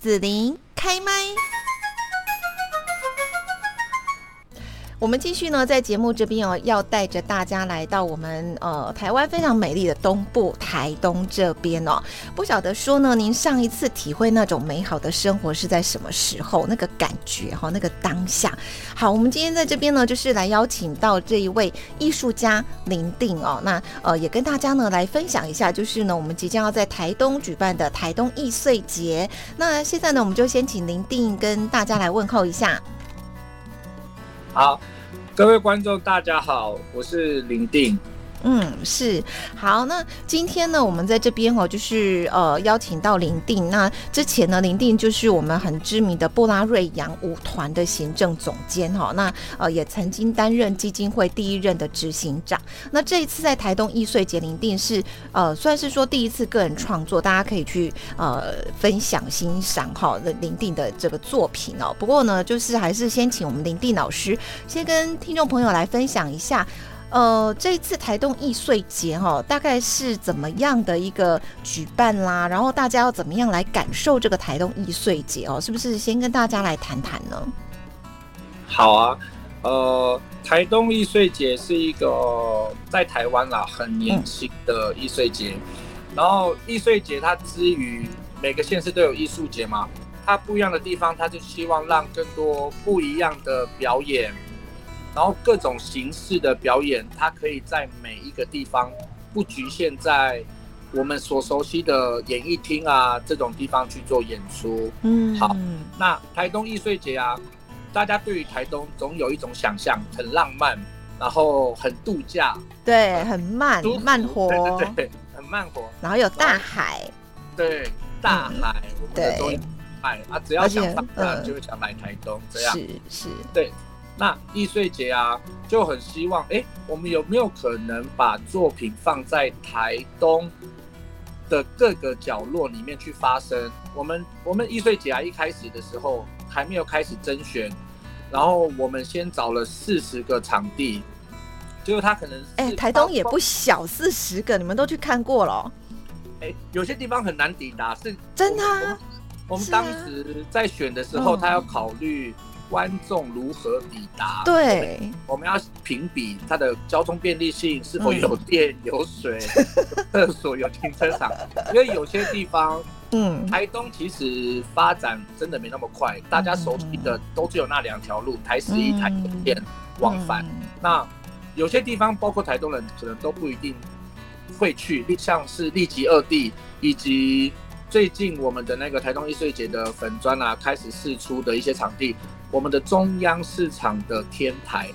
紫琳开麦。我们继续呢，在节目这边哦，要带着大家来到我们呃台湾非常美丽的东部台东这边哦。不晓得说呢，您上一次体会那种美好的生活是在什么时候？那个感觉哈，那个当下。好，我们今天在这边呢，就是来邀请到这一位艺术家林定哦。那呃，也跟大家呢来分享一下，就是呢，我们即将要在台东举办的台东易碎节。那现在呢，我们就先请林定跟大家来问候一下。好，各位观众，大家好，我是林定。嗯，是好。那今天呢，我们在这边哦，就是呃邀请到林定。那之前呢，林定就是我们很知名的布拉瑞扬舞团的行政总监哈。那呃也曾经担任基金会第一任的执行长。那这一次在台东易碎节，林定是呃算是说第一次个人创作，大家可以去呃分享欣赏哈林定的这个作品哦。不过呢，就是还是先请我们林定老师先跟听众朋友来分享一下。呃，这一次台东易碎节哈，大概是怎么样的一个举办啦？然后大家要怎么样来感受这个台东易碎节哦？是不是先跟大家来谈谈呢？好啊，呃，台东易碎节是一个在台湾啦很年轻的易碎节，然后易碎节它之于每个县市都有艺术节嘛，它不一样的地方，它就希望让更多不一样的表演。然后各种形式的表演，它可以在每一个地方，不局限在我们所熟悉的演艺厅啊这种地方去做演出。嗯，好，那台东艺穗节啊，大家对于台东总有一种想象，很浪漫，然后很度假，对，很慢慢活，对对对，很慢活，然后有大海，对，大海，我们的东海。啊，只要想放假就会想来台东，这样。是是，对。那易碎节啊，就很希望，哎，我们有没有可能把作品放在台东的各个角落里面去发生？我们我们易碎节啊，一开始的时候还没有开始甄选，然后我们先找了四十个场地，结果他可能，哎，台东也不小，四十个，你们都去看过了？哎，有些地方很难抵达，是真的。我们当时在选的时候，他要考虑。观众如何抵达？对，我们要评比它的交通便利性，是否有电、有水、厕所、有停车场。因为有些地方，嗯，台东其实发展真的没那么快，大家熟悉的都只有那两条路，台十一、台电往返。那有些地方，包括台东人，可能都不一定会去，像是立即二地以及。最近我们的那个台东艺术节的粉砖啊，开始试出的一些场地，我们的中央市场的天台，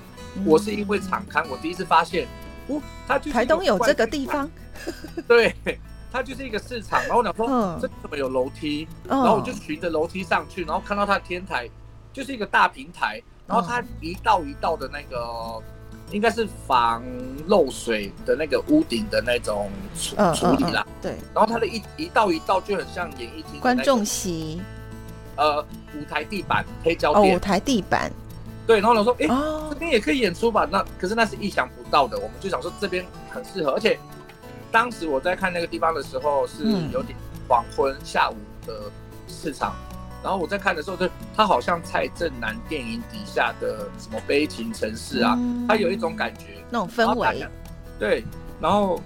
我是因为场刊，我第一次发现，哦，它就台东有这个地方，对，它就是一个市场，然后我说这怎么有楼梯，然后我就循着楼梯上去，然后看到它的天台就是一个大平台，然后它一道一道的那个。应该是防漏水的那个屋顶的那种处处理啦，对。然后它的一一道一道就很像演艺厅观众席，呃，舞台地板黑胶垫，舞台地板。对，然后我说，哎，这边也可以演出吧？那可是那是意想不到的，我们就想说这边很适合，而且当时我在看那个地方的时候是有点黄昏下午的市场。然后我在看的时候，就他好像蔡正南电影底下的什么悲情城市啊，他有一种感觉，那种氛围。对，然后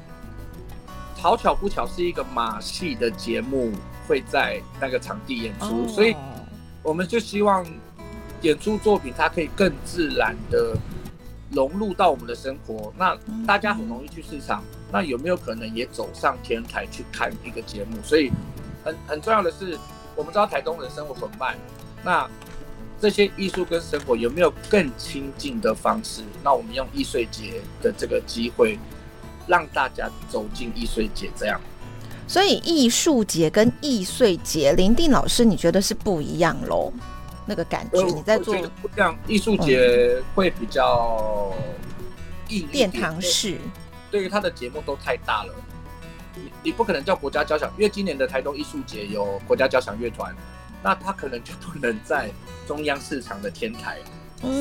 好巧不巧是一个马戏的节目会在那个场地演出，所以我们就希望演出作品它可以更自然的融入到我们的生活。那大家很容易去市场，那有没有可能也走上天台去看一个节目？所以很很重要的是。我们知道台东人生活很慢，那这些艺术跟生活有没有更亲近的方式？那我们用易碎节的这个机会，让大家走进易碎节，这样。所以艺术节跟易碎节，林定老师，你觉得是不一样喽？那个感觉你在做不一样，艺术节会比较殿堂式，对于他的节目都太大了。你不可能叫国家交响，因为今年的台东艺术节有国家交响乐团，那他可能就不能在中央市场的天台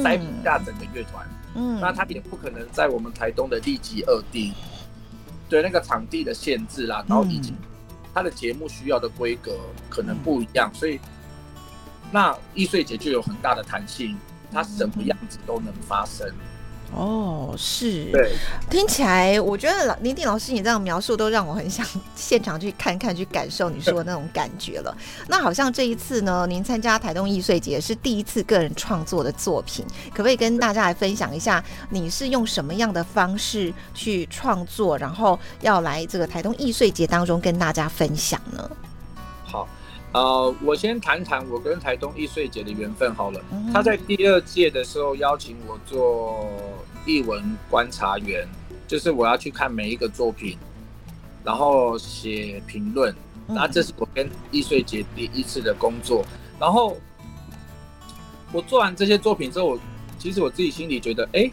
塞不下整个乐团，嗯，那他也不可能在我们台东的立即二地，对那个场地的限制啦，然后以及他的节目需要的规格可能不一样，所以那易碎节就有很大的弹性，它什么样子都能发生。哦，是，对，听起来我觉得老林定老师你这样描述都让我很想现场去看看、去感受你说的那种感觉了。那好像这一次呢，您参加台东易碎节是第一次个人创作的作品，可不可以跟大家来分享一下，你是用什么样的方式去创作，然后要来这个台东易碎节当中跟大家分享呢？好，呃，我先谈谈我跟台东易碎节的缘分好了。他在第二届的时候邀请我做。译文观察员，就是我要去看每一个作品，然后写评论。那这是我跟易碎节第一次的工作。然后我做完这些作品之后，其实我自己心里觉得，哎，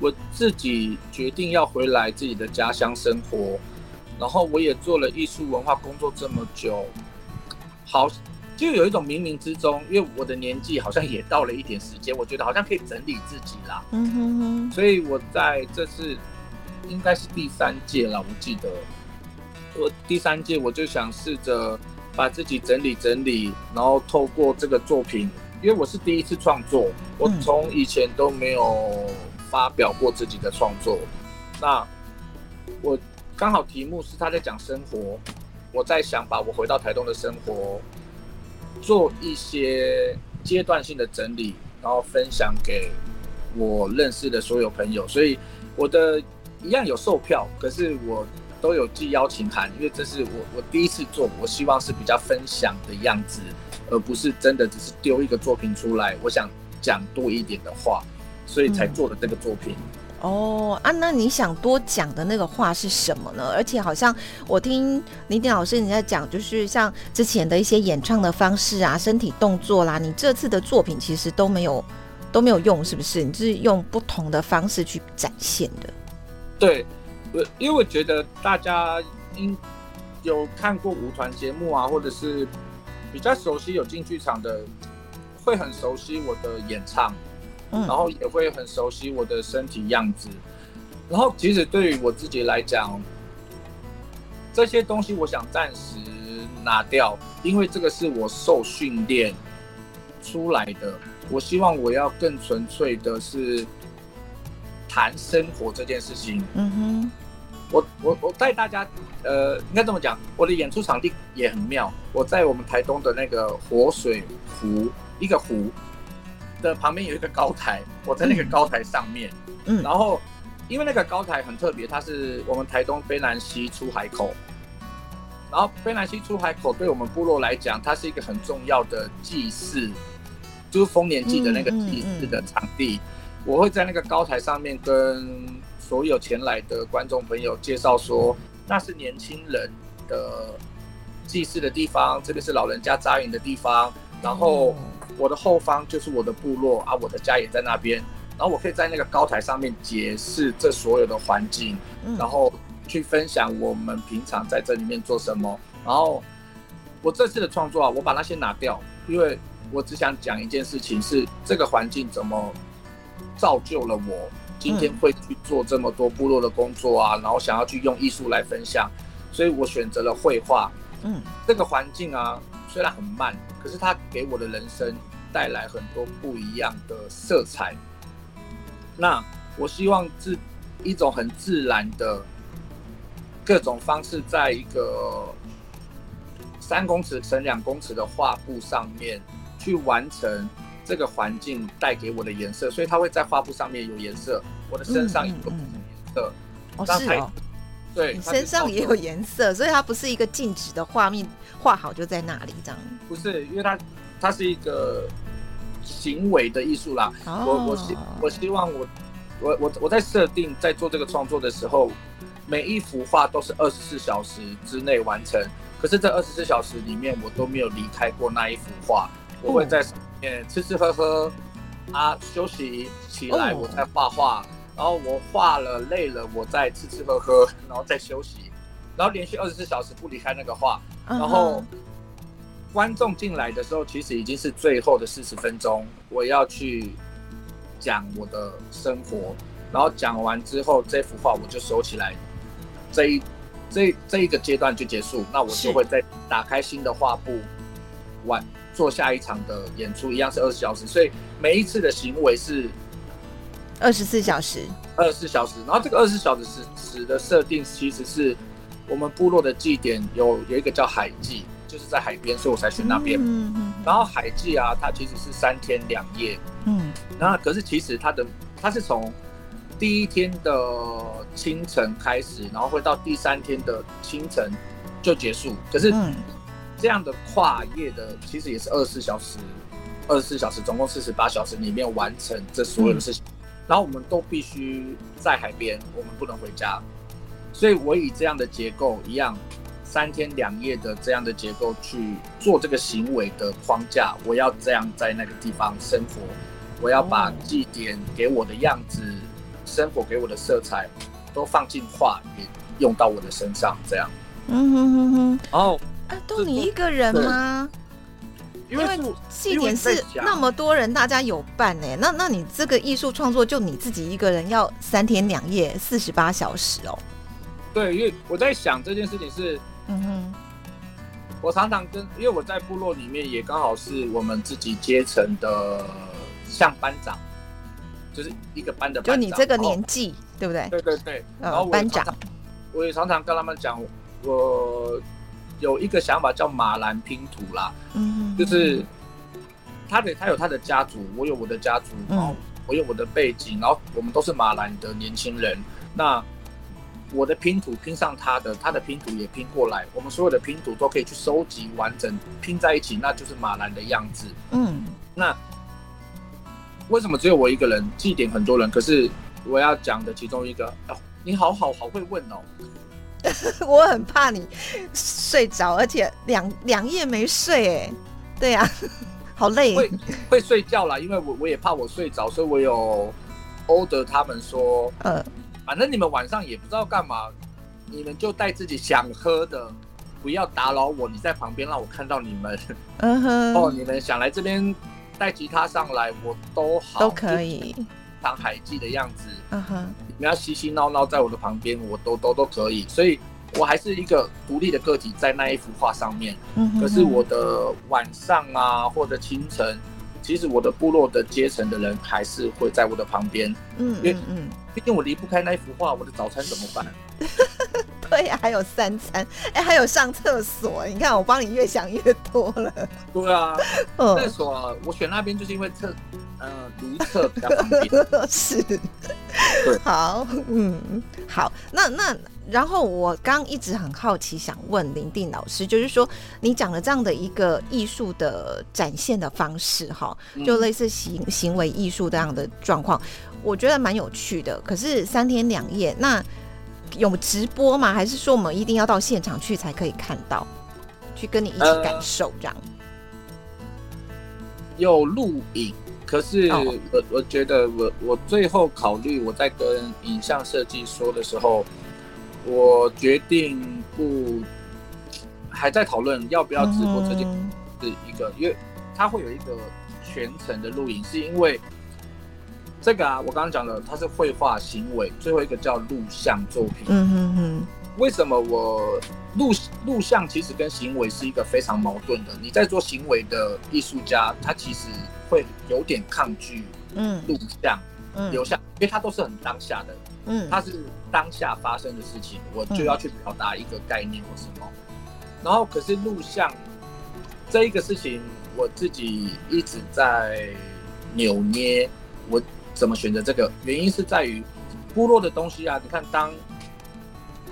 我自己决定要回来自己的家乡生活。然后我也做了艺术文化工作这么久，好。就有一种冥冥之中，因为我的年纪好像也到了一点时间，我觉得好像可以整理自己啦。嗯哼哼。所以我在这次应该是第三届了，我记得我第三届我就想试着把自己整理整理，然后透过这个作品，因为我是第一次创作，我从以前都没有发表过自己的创作。那我刚好题目是他在讲生活，我在想把我回到台东的生活。做一些阶段性的整理，然后分享给我认识的所有朋友。所以我的一样有售票，可是我都有寄邀请函，因为这是我我第一次做，我希望是比较分享的样子，而不是真的只是丢一个作品出来。我想讲多一点的话，所以才做的这个作品。哦啊，那你想多讲的那个话是什么呢？而且好像我听林典老师你在讲，就是像之前的一些演唱的方式啊、身体动作啦，你这次的作品其实都没有都没有用，是不是？你是用不同的方式去展现的？对，我因为我觉得大家应有看过舞团节目啊，或者是比较熟悉有进剧场的，会很熟悉我的演唱。然后也会很熟悉我的身体样子，然后其实对于我自己来讲，这些东西我想暂时拿掉，因为这个是我受训练出来的。我希望我要更纯粹的是谈生活这件事情。嗯哼，我我我带大家，呃，应该这么讲，我的演出场地也很妙。我在我们台东的那个活水湖，一个湖。的旁边有一个高台，我在那个高台上面，嗯，然后因为那个高台很特别，它是我们台东卑南溪出海口，然后卑南溪出海口对我们部落来讲，它是一个很重要的祭祀，就是丰年祭的那个祭祀的场地。我会在那个高台上面跟所有前来的观众朋友介绍说，那是年轻人的祭祀的地方，这个是老人家扎营的地方，然后。我的后方就是我的部落啊，我的家也在那边。然后我可以在那个高台上面解释这所有的环境，然后去分享我们平常在这里面做什么。然后我这次的创作啊，我把那些拿掉，因为我只想讲一件事情：是这个环境怎么造就了我今天会去做这么多部落的工作啊，然后想要去用艺术来分享，所以我选择了绘画。嗯，这个环境啊，虽然很慢，可是它给我的人生。带来很多不一样的色彩。那我希望自一种很自然的各种方式，在一个三公尺乘两公尺的画布上面去完成这个环境带给我的颜色，所以它会在画布上面有颜色。我的身上有颜色，哦是哦，对，你身上也有颜色，所以它不是一个静止的画面，画好就在那里这样。不是，因为它。它是一个行为的艺术啦。我我希我希望我我我我在设定在做这个创作的时候，每一幅画都是二十四小时之内完成。可是这二十四小时里面，我都没有离开过那一幅画。我会在上面吃吃喝喝啊，休息起来我再画画。然后我画了累了，我再吃吃喝喝，然后再休息。然后连续二十四小时不离开那个画，然后。观众进来的时候，其实已经是最后的四十分钟。我要去讲我的生活，然后讲完之后，这幅画我就收起来。这一这这一个阶段就结束，那我就会再打开新的画布，完做下一场的演出，一样是二十小时，所以每一次的行为是二十四小时，二十四小时。然后这个二十四小时时的设定，其实是我们部落的祭典有有一个叫海祭，就是在海边，所以我才选那边。嗯嗯然后海祭啊，它其实是三天两夜，嗯那可是其实它的它是从第一天的清晨开始，然后会到第三天的清晨就结束。可是嗯这样的跨夜的，其实也是二十四小时，二十四小时，总共四十八小时里面完成这所有的事情。然后我们都必须在海边，我们不能回家。所以我以这样的结构一样，三天两夜的这样的结构去做这个行为的框架，我要这样在那个地方生活，我要把哦祭典给我的样子、生活给我的色彩，都放进画，里用到我的身上，这样。嗯哼哼哼，哦啊，都你一个人吗？因为祭典是那么多人，大家有伴哎，那那你这个艺术创作就你自己一个人要三天两夜四十八小时哦。对，因为我在想这件事情是，嗯哼，我常常跟，因为我在部落里面也刚好是我们自己阶层的像班长，就是一个班的班长。就你这个年纪，对不对？对对对，嗯然后班长我也常常跟他们讲，我有一个想法叫马兰拼图啦，嗯，就是他的他有他的家族，我有我的家族，嗯然后我有我的背景，然后我们都是马兰的年轻人，那我的拼图拼上他的，他的拼图也拼过来，我们所有的拼图都可以去收集完整拼在一起，那就是马兰的样子。嗯那为什么只有我一个人？祭点很多人，可是我要讲的其中一个，哦，你好好好会问哦。我很怕你睡着，而且两两夜没睡哎。对呀、好累。会会睡觉啦，因为我我也怕我睡着，所以我有 order 他们说，呃，反正你们晚上也不知道干嘛，你们就带自己想喝的，不要打扰我，你在旁边让我看到你们。嗯哼，哦，你们想来这边带吉他上来，我都好，都可以。当海记的样子。嗯哼，你们要嬉嬉闹闹在我的旁边，我都都都可以，所以我还是一个独立的个体在那一幅画上面。嗯哼，可是我的晚上啊，或者清晨，其实我的部落的阶层的人还是会在我的旁边，嗯因为嗯嗯，毕竟我离不开那一幅画，我的早餐怎么办？还有三餐，哎，还有上厕所。你看，我帮你越想越多了。对啊，嗯厕，所啊我选那边就是因为厕，呃，如厕比较方便。是，对好，嗯，好，那那然后我刚一直很好奇，想问林定老师，就是说你讲了这样的一个艺术的展现的方式，哈，就嗯类似行行为艺术这样的状况，我觉得蛮有趣的。可是三天两夜，那有直播吗？还是说我们一定要到现场去才可以看到，去跟你一起呃感受这样？有录影，可是哦我我觉得我我最后考虑我在跟影像设计说的时候，我决定不还在讨论要不要直播这件嗯是一个，因为它会有一个全程的录影，是因为这个啊，我刚刚讲的，它是绘画行为，最后一个叫录像作品。嗯嗯嗯，为什么我录录像其实跟行为是一个非常矛盾的？你在做行为的艺术家，他其实会有点抗拒嗯录像、嗯留下，因为它都是很当下的，嗯，它是当下发生的事情，我就要去表达一个概念或什么。然后，可是录像这一个事情，我自己一直在扭捏，我怎么选择这个？原因是在于部落的东西啊，你看，当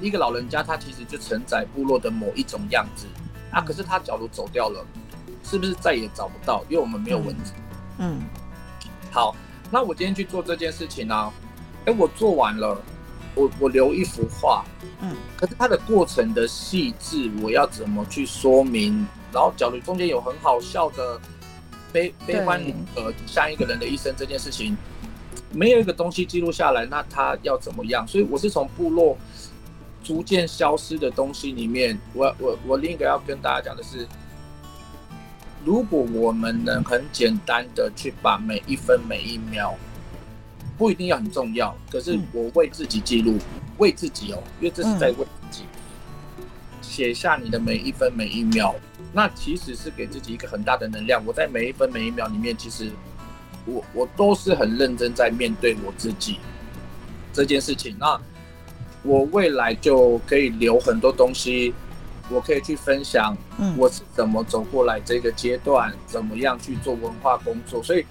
一个老人家，他其实就承载部落的某一种样子啊，可是他假如走掉了，是不是再也找不到？因为我们没有文字。嗯好，那我今天去做这件事情呢、啊，哎，我做完了，我我留一幅画，嗯可是它的过程的细致，我要怎么去说明？然后，假如中间有很好笑的悲悲欢离合，像一个人的一生这件事情，没有一个东西记录下来，那他要怎么样？所以我是从部落逐渐消失的东西里面，我我我另一个要跟大家讲的是，如果我们能很简单的去把每一分每一秒，不一定要很重要，可是嗯我为自己记录，为自己哦，因为这是在为自己。写下你的每一分每一秒，那其实是给自己一个很大的能量。我在每一分每一秒里面，其实我我都是很认真在面对我自己这件事情。那我未来就可以留很多东西，我可以去分享，我是怎么走过来这个阶段，怎么样去做文化工作。所以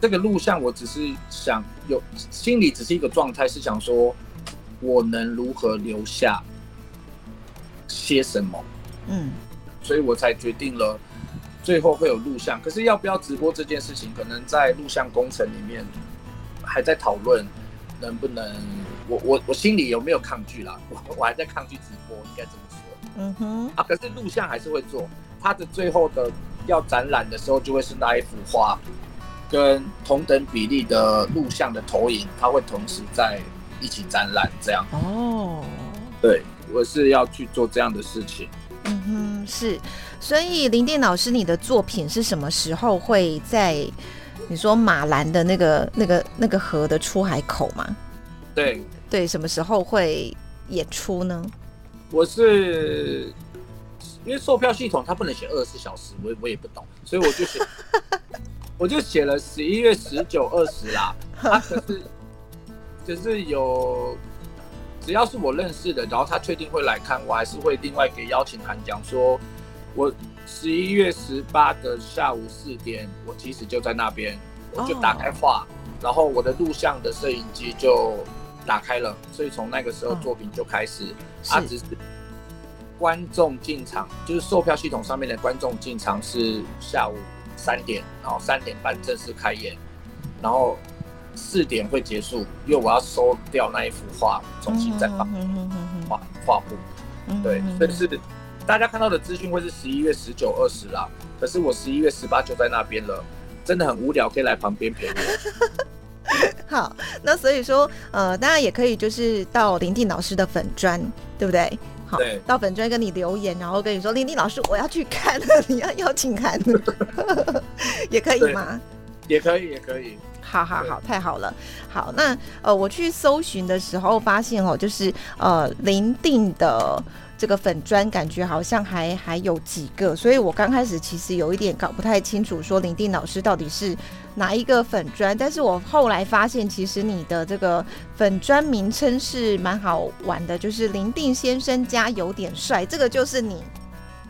这个录像，我只是想有心里只是一个状态，是想说我能如何留下。些什么？嗯，所以我才决定了，最后会有录像。可是要不要直播这件事情，可能在录像工程里面还在讨论，能不能？我我我心里有没有抗拒啦？我我还在抗拒直播，应该这么说。嗯哼。啊，可是录像还是会做。它的最后的要展览的时候，就会是那一幅画，跟同等比例的录像的投影，它会同时在一起展览，这样。哦。对。我是要去做这样的事情。嗯哼，是。所以林电老师，你的作品是什么时候会在你说马兰的那个、那个、那个河的出海口吗？对对，什么时候会演出呢？我是因为售票系统它不能写二十四小时，我我也不懂，所以我就写，我就写了十一月十九、二十啦。它可是可是有。只要是我认识的，然后他确定会来看，我还是会另外给邀请函，讲说，我十一月十八的下午四点，我其实就在那边，我就打开画，然后我的录像的摄影机就打开了，所以从那个时候作品就开始，他只是观众进场，就是售票系统上面的观众进场是下午三点，然后三点半正式开演，然后。四点会结束，因为我要收掉那一幅画，重新再放画画布。对，所以是大家看到的资讯会是十一月十九、二十啦。可是我十一月十八就在那边了，真的很无聊，可以来旁边陪我。好，那所以说，呃，大家也可以就是到林定老师的粉砖，对不对？好，到粉砖跟你留言，然后跟你说，林定老师我要去看，你要邀请函，也可以吗？也可以，也可以。好好好，太好了。好，那呃，我去搜寻的时候发现哦，就是呃，林定的这个粉砖感觉好像还还有几个，所以我刚开始其实有一点搞不太清楚，说林定老师到底是哪一个粉砖。但是我后来发现，其实你的这个粉砖名称是蛮好玩的，就是林定先生家有点帅，这个就是你。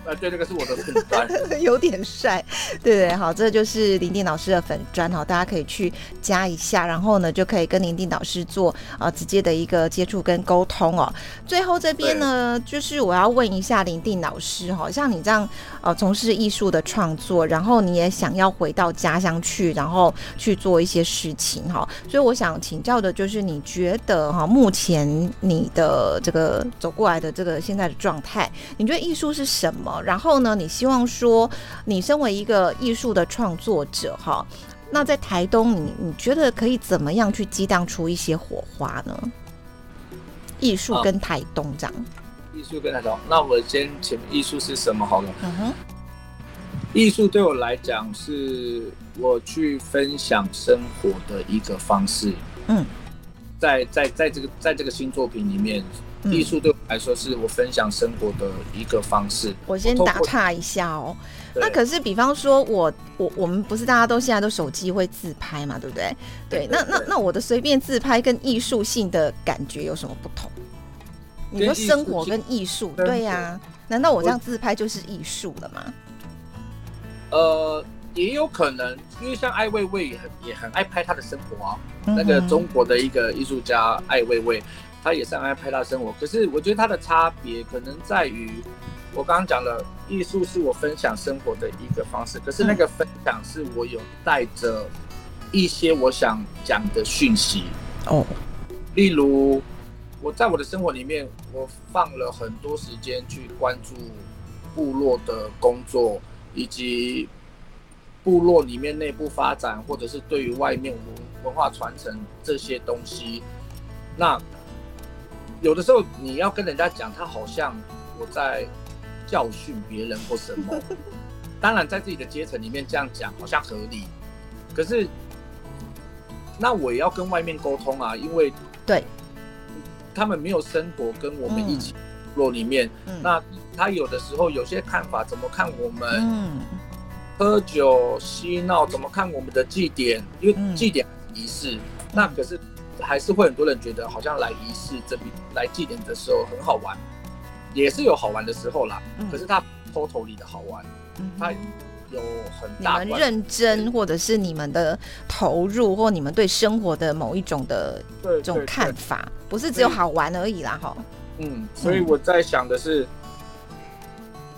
呃，对，这个是我的粉砖，有点帅，对对，好，这就是林定老师的粉砖哈，大家可以去加一下，然后呢，就可以跟林定老师做啊直接的一个接触跟沟通哦。最后这边呢，就是我要问一下林定老师哈，像你这样呃从事艺术的创作，然后你也想要回到家乡去，然后去做一些事情哈，所以我想请教的就是，你觉得哈，目前你的这个走过来的这个现在的状态，你觉得艺术是什么？然后呢？你希望说，你身为一个艺术的创作者，哈，那在台东，你你觉得可以怎么样去激荡出一些火花呢？艺术跟台东这样。艺术跟台东，那我先请艺术是什么好了？嗯哼。艺术对我来讲，是我去分享生活的一个方式。嗯。在在在这个在这个新作品里面。艺术对我来说是我分享生活的一个方式。我先打岔一下哦，那可是比方说，我我我们不是大家都现在都手机会自拍嘛，对不对？对，那那那我的随便自拍跟艺术性的感觉有什么不同？你说生活跟艺术，对呀？难道我这样自拍就是艺术了吗？呃，也有可能，因为像艾薇薇也很也很爱拍她的生活啊。那个中国的一个艺术家艾薇薇。他也是爱拍他生活，可是我觉得他的差别可能在于，我刚刚讲了，艺术是我分享生活的一个方式，可是那个分享是我有带着一些我想讲的讯息哦，例如我在我的生活里面，我放了很多时间去关注部落的工作，以及部落里面内部发展，或者是对于外面文文化传承这些东西，那。有的时候你要跟人家讲，他好像我在教训别人或什么。当然，在自己的阶层里面这样讲好像合理，可是那我也要跟外面沟通啊，因为对，他们没有生活跟我们一起落里面，那他有的时候有些看法，怎么看我们？嗯，喝酒嬉闹，怎么看我们的祭典？因为祭典仪式，那可是还是会很多人觉得，好像来仪式这边来祭典的时候很好玩，也是有好玩的时候啦。可是他偷偷里的好玩，他。有很大你们认真，或者是你们的投入，或你们对生活的某一种的这种看法，不是只有好玩而已啦，哈。嗯，所以我在想的是，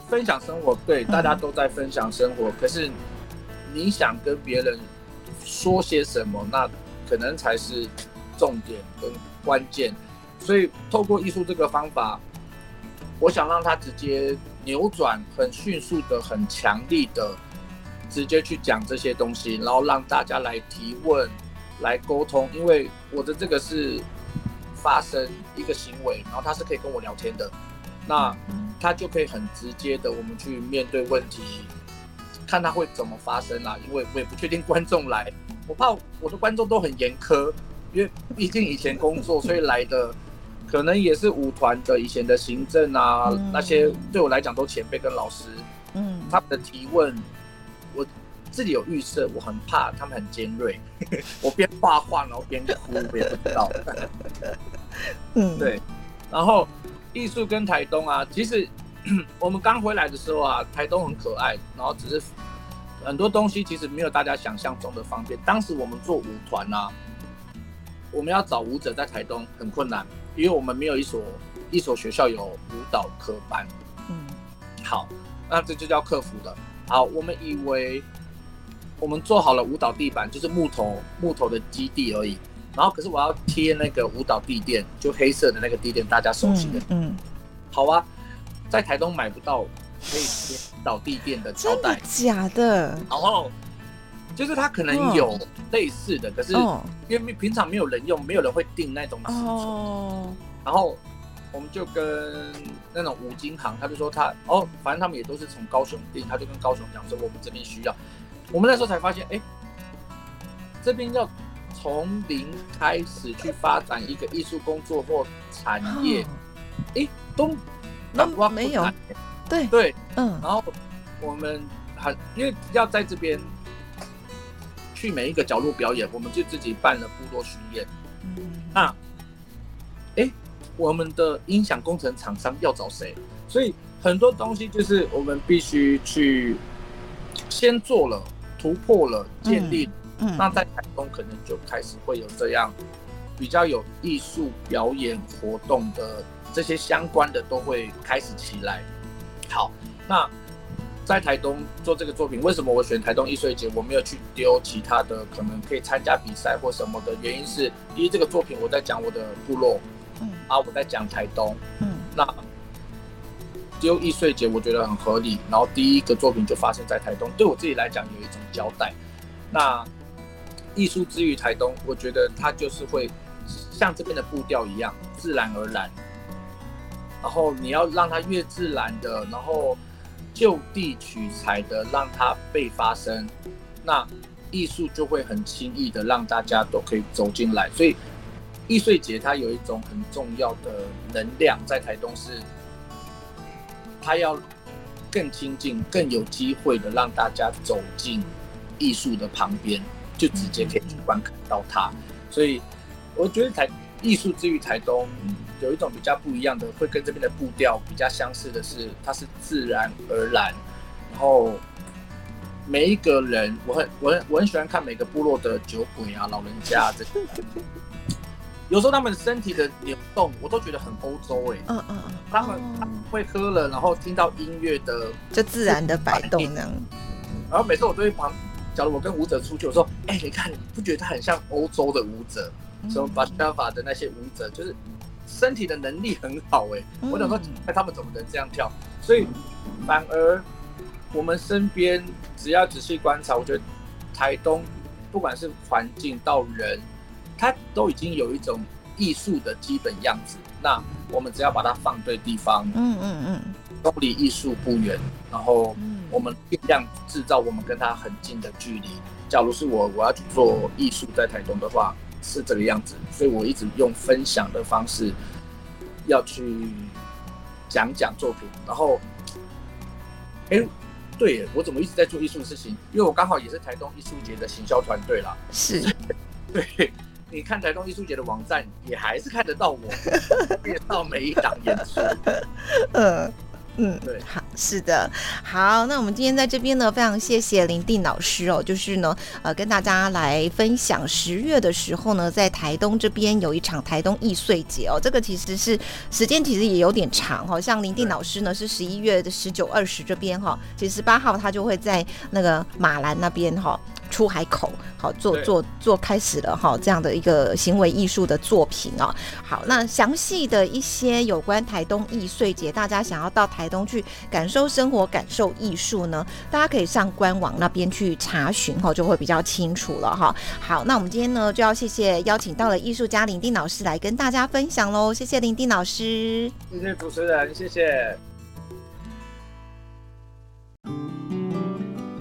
分享生活，对，大家都在分享生活，可是你想跟别人说些什么，那可能才是重点跟关键。所以透过艺术这个方法，我想让他直接。扭转很迅速的、很强力的，直接去讲这些东西，然后让大家来提问、来沟通。因为我的这个是发生一个行为，然后他是可以跟我聊天的，那他就可以很直接的，我们去面对问题，看他会怎么发生啦。因为我也不确定观众来，我怕我的观众都很严苛，因为毕竟以前工作，所以来的。可能也是舞团的以前的行政啊，那些对我来讲都前辈跟老师，嗯，他们的提问，我自己有预设，我很怕他们很尖锐，我边画画然后边哭，我也不知道。嗯，对。然后艺术跟台东啊，其实 我们刚回来的时候啊，台东很可爱，然后只是很多东西其实没有大家想象中的方便。当时我们做舞团啊，我们要找舞者在台东很困难。因为我们没有一所一所学校有舞蹈科班，嗯，好，那这就叫克服了。好，我们以为我们做好了舞蹈地板，就是木头木头的基地而已。然后，可是我要贴那个舞蹈地垫，就黑色的那个地垫，大家熟悉的。嗯，好啊，在台东买不到可以贴舞蹈地垫的胶带，假的。然后。就是它可能有类似的，可是因为平常没有人用，没有人会订那种尺寸。然后我们就跟那种五金行，他就说他哦，反正他们也都是从高雄订，他就跟高雄讲说我们这边需要。我们那时候才发现，哎，这边要从零开始去发展一个艺术工作或产业，哎，都那没有，对对，嗯。然后我们很因为要在这边。去每一个角落表演，我们就自己办了部落巡演。那，哎，我们的音响工程厂商要找谁？所以很多东西就是我们必须去先做了，突破了，建立。那在台东可能就开始会有这样比较有艺术表演活动的这些相关的都会开始起来。好，那。在台东做这个作品，为什么我选台东艺术节？我没有去丢其他的，可能可以参加比赛或什么的原因是，因为这个作品我在讲我的部落，嗯，啊，我在讲台东，嗯，那丢艺术节我觉得很合理。然后第一个作品就发生在台东，对我自己来讲有一种交代。那艺术之于台东，我觉得它就是会像这边的步调一样，自然而然。然后你要让它越自然的，然后。就地取材的，让它被发生，那艺术就会很轻易的让大家都可以走进来。所以易碎节它有一种很重要的能量，在台东是，它要更亲近、更有机会的让大家走进艺术的旁边，就直接可以去观看到它。所以我觉得台艺术之于台东。有一种比较不一样的，会跟这边的步调比较相似的是，它是自然而然。然后每一个人，我很我很我很喜欢看每个部落的酒鬼啊、老人家这些。有时候他们身体的扭动，我都觉得很欧洲哎。嗯嗯嗯。他们会喝了，然后听到音乐的，就自然的摆动那样。然后每次我都会旁，假如我跟舞者出去，我说：“哎，你看，你不觉得他很像欧洲的舞者？什么巴沙法的那些舞者，就是。”身体的能力很好哎，我想说，哎，他们怎么能这样跳？所以反而我们身边只要仔细观察，我觉得台东不管是环境到人，它都已经有一种艺术的基本样子。那我们只要把它放对地方，嗯嗯嗯，都离艺术不远。然后我们尽量制造我们跟它很近的距离。假如是我我要去做艺术在台东的话。是这个样子，所以我一直用分享的方式，要去讲讲作品，然后，哎，对我怎么一直在做艺术的事情？因为我刚好也是台东艺术节的行销团队啦。是，对，你看台东艺术节的网站，也还是看得到我 介绍每一档演出。嗯。嗯，对，好，是的，好，那我们今天在这边呢，非常谢谢林定老师哦，就是呢，呃，跟大家来分享十月的时候呢，在台东这边有一场台东易碎节哦，这个其实是时间其实也有点长哈，像林定老师呢是十一月的十九、二十这边哈，其实八号他就会在那个马兰那边哈。出海口，好做做做开始了哈，这样的一个行为艺术的作品啊。好，那详细的一些有关台东艺穗节，大家想要到台东去感受生活、感受艺术呢，大家可以上官网那边去查询哈，就会比较清楚了哈。好，那我们今天呢就要谢谢邀请到了艺术家林定老师来跟大家分享喽，谢谢林定老师，谢谢主持人，谢谢。